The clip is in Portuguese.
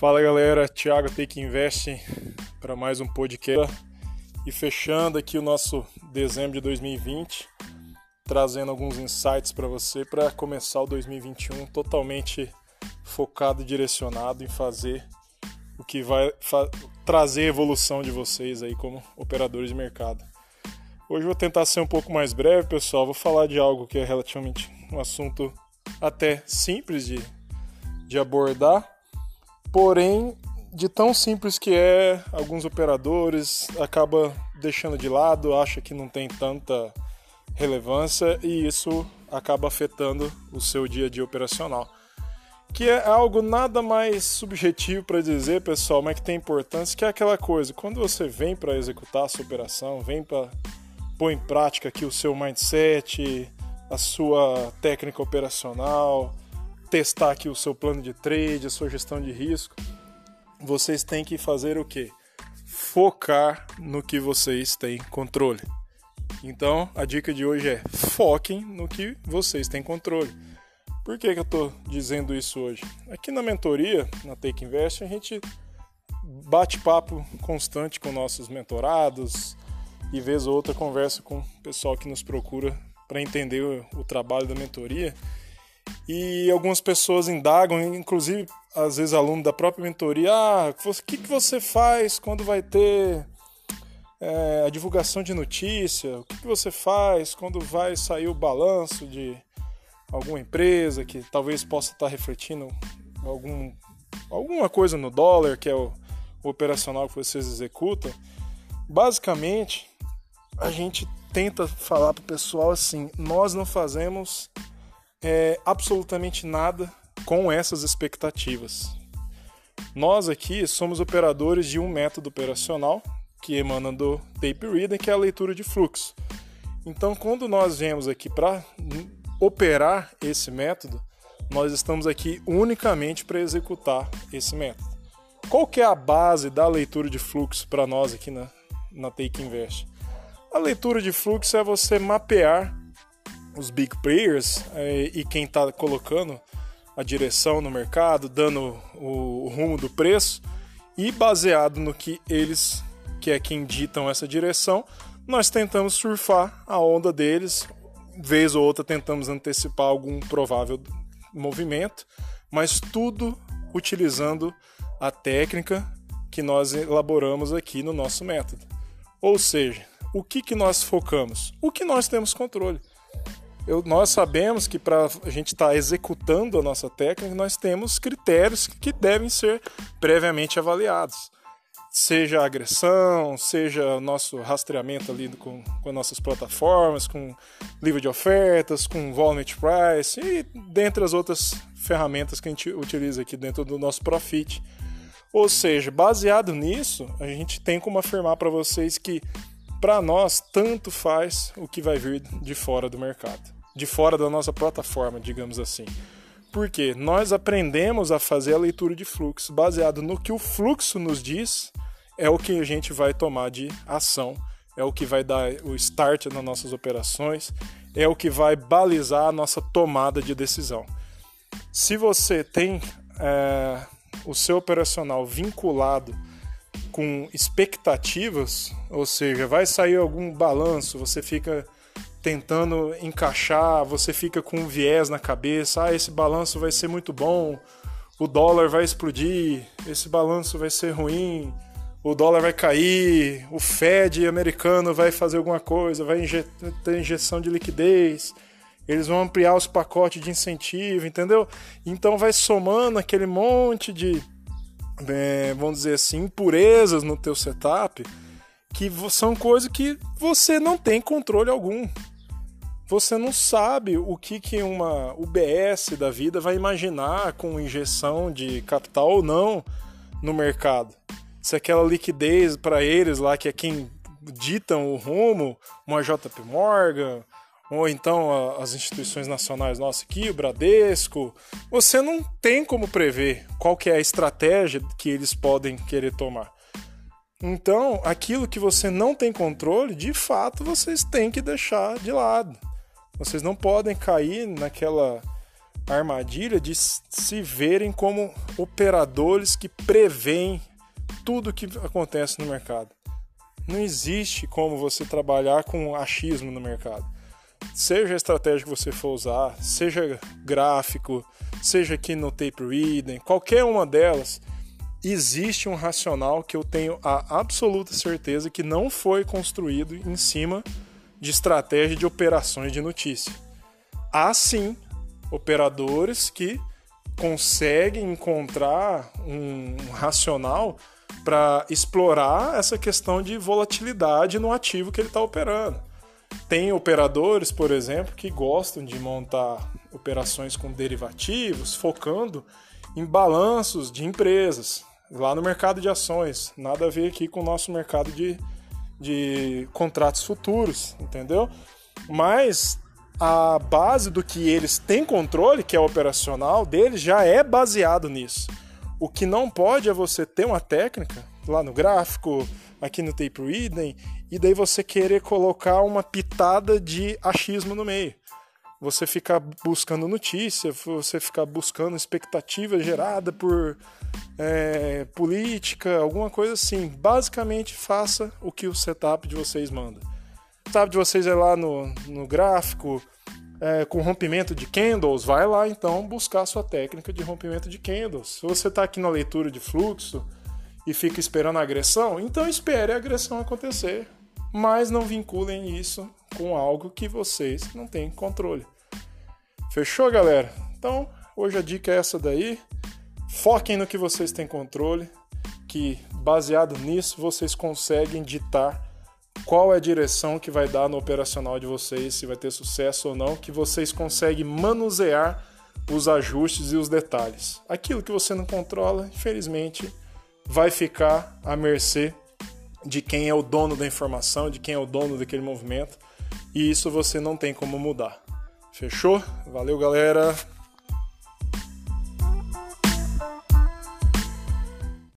Fala galera, Thiago Take Invest para mais um podcast e fechando aqui o nosso dezembro de 2020, trazendo alguns insights para você para começar o 2021 totalmente focado e direcionado em fazer o que vai trazer evolução de vocês aí como operadores de mercado. Hoje vou tentar ser um pouco mais breve, pessoal. Vou falar de algo que é relativamente um assunto até simples de, de abordar, porém, de tão simples que é, alguns operadores acaba deixando de lado, acha que não tem tanta relevância e isso acaba afetando o seu dia a dia operacional. Que é algo nada mais subjetivo para dizer, pessoal, mas que tem importância, que é aquela coisa, quando você vem para executar a sua operação, vem para pôr em prática aqui o seu mindset, a sua técnica operacional, testar aqui o seu plano de trade, a sua gestão de risco, vocês têm que fazer o quê? Focar no que vocês têm controle. Então, a dica de hoje é foquem no que vocês têm controle. Por que, que eu estou dizendo isso hoje? Aqui na mentoria, na Take Invest, a gente bate papo constante com nossos mentorados e vez ou outra conversa com o pessoal que nos procura para entender o, o, trabalho da mentoria. E algumas pessoas indagam, inclusive às vezes aluno da própria mentoria, ah, o que, que você faz quando vai ter é, a divulgação de notícia? O que, que você faz quando vai sair o balanço de alguma empresa que talvez possa estar refletindo algum, alguma coisa no dólar, que é o, o operacional que vocês executam? Basicamente, a gente tenta falar para o pessoal assim: nós não fazemos é, absolutamente nada com essas expectativas. Nós aqui somos operadores de um método operacional que emana do Tape Reader, que é a leitura de fluxo. Então, quando nós viemos aqui para operar esse método, nós estamos aqui unicamente para executar esse método. Qual que é a base da leitura de fluxo para nós aqui na, na Take Invest? A leitura de fluxo é você mapear os big players é, e quem está colocando a direção no mercado, dando o, o, rumo do preço e baseado no que eles, que é quem ditam essa direção, nós tentamos surfar a onda deles, vez ou outra tentamos antecipar algum provável movimento, mas tudo utilizando a técnica que nós elaboramos aqui no nosso método. Ou seja, o que, que nós focamos? O que nós temos controle. Eu, nós sabemos que para a gente estar tá executando a nossa técnica, nós temos critérios que devem ser previamente avaliados. Seja a agressão, seja o nosso rastreamento ali com, com nossas plataformas, com livro de ofertas, com volume price e dentre as outras ferramentas que a gente utiliza aqui dentro do nosso Profit. Ou seja, baseado nisso, a gente tem como afirmar para vocês que para nós, tanto faz o que vai vir de fora do mercado, de fora da nossa plataforma, digamos assim. Porque nós aprendemos a fazer a leitura de fluxo baseado no que o fluxo nos diz, é o que a gente vai tomar de ação, é o que vai dar o start nas nossas operações, é o que vai balizar a nossa tomada de decisão. Se você tem é, o seu operacional vinculado com expectativas, ou seja, vai sair algum balanço, você fica tentando encaixar, você fica com um viés na cabeça, ah, esse balanço vai ser muito bom, o dólar vai explodir, esse balanço vai ser ruim, o dólar vai cair, o Fed americano vai fazer alguma coisa, vai ter injeção de liquidez, eles vão ampliar os pacotes de incentivo, entendeu? Então vai somando aquele monte de é, vamos dizer assim, impurezas no teu setup que são coisas que você não tem controle algum. Você não sabe o que, que uma UBS da vida vai imaginar com injeção de capital ou não no mercado. Se aquela liquidez para eles lá, que é quem ditam o rumo, uma JP Morgan, ou então as instituições nacionais nossas aqui, o Bradesco, você não tem como prever qual que é a estratégia que eles podem querer tomar. Então, aquilo que você não tem controle, de fato, vocês têm que deixar de lado. Vocês não podem cair naquela armadilha de se verem como operadores que preveem tudo que acontece no mercado. Não existe como você trabalhar com achismo no mercado. Seja a estratégia que você for usar, seja gráfico, seja aqui no tape reading, qualquer uma delas, existe um racional que eu tenho a absoluta certeza que não foi construído em cima de estratégia de operações de notícia. Há sim operadores que conseguem encontrar um racional para explorar essa questão de volatilidade no ativo que ele está operando. Tem operadores, por exemplo, que gostam de montar operações com derivativos, focando em balanços de empresas, lá no mercado de ações. Nada a ver aqui com o nosso mercado de, de contratos futuros, entendeu? Mas a base do que eles têm controle, que é operacional deles, já é baseado nisso. O que não pode é você ter uma técnica lá no gráfico, aqui no tape reading, e daí você querer colocar uma pitada de achismo no meio. Você ficar buscando notícia, você ficar buscando expectativa gerada por é, política, alguma coisa assim. Basicamente, faça o que o setup de vocês manda. O setup de vocês é lá no, no gráfico, é, com rompimento de candles, vai lá então buscar a sua técnica de rompimento de candles. Se você está aqui na leitura de fluxo e fica esperando a agressão, então espere a agressão acontecer. Mas não vinculem isso com algo que vocês não têm controle. Fechou, galera? Então, hoje a dica é essa daí. Foquem no que vocês têm controle, que baseado nisso vocês conseguem ditar qual é a direção que vai dar no operacional de vocês, se vai ter sucesso ou não, que vocês conseguem manusear os ajustes e os detalhes. Aquilo que você não controla, infelizmente, vai ficar à mercê de quem é o dono da informação, de quem é o dono daquele movimento, e isso você não tem como mudar. Fechou? Valeu, galera!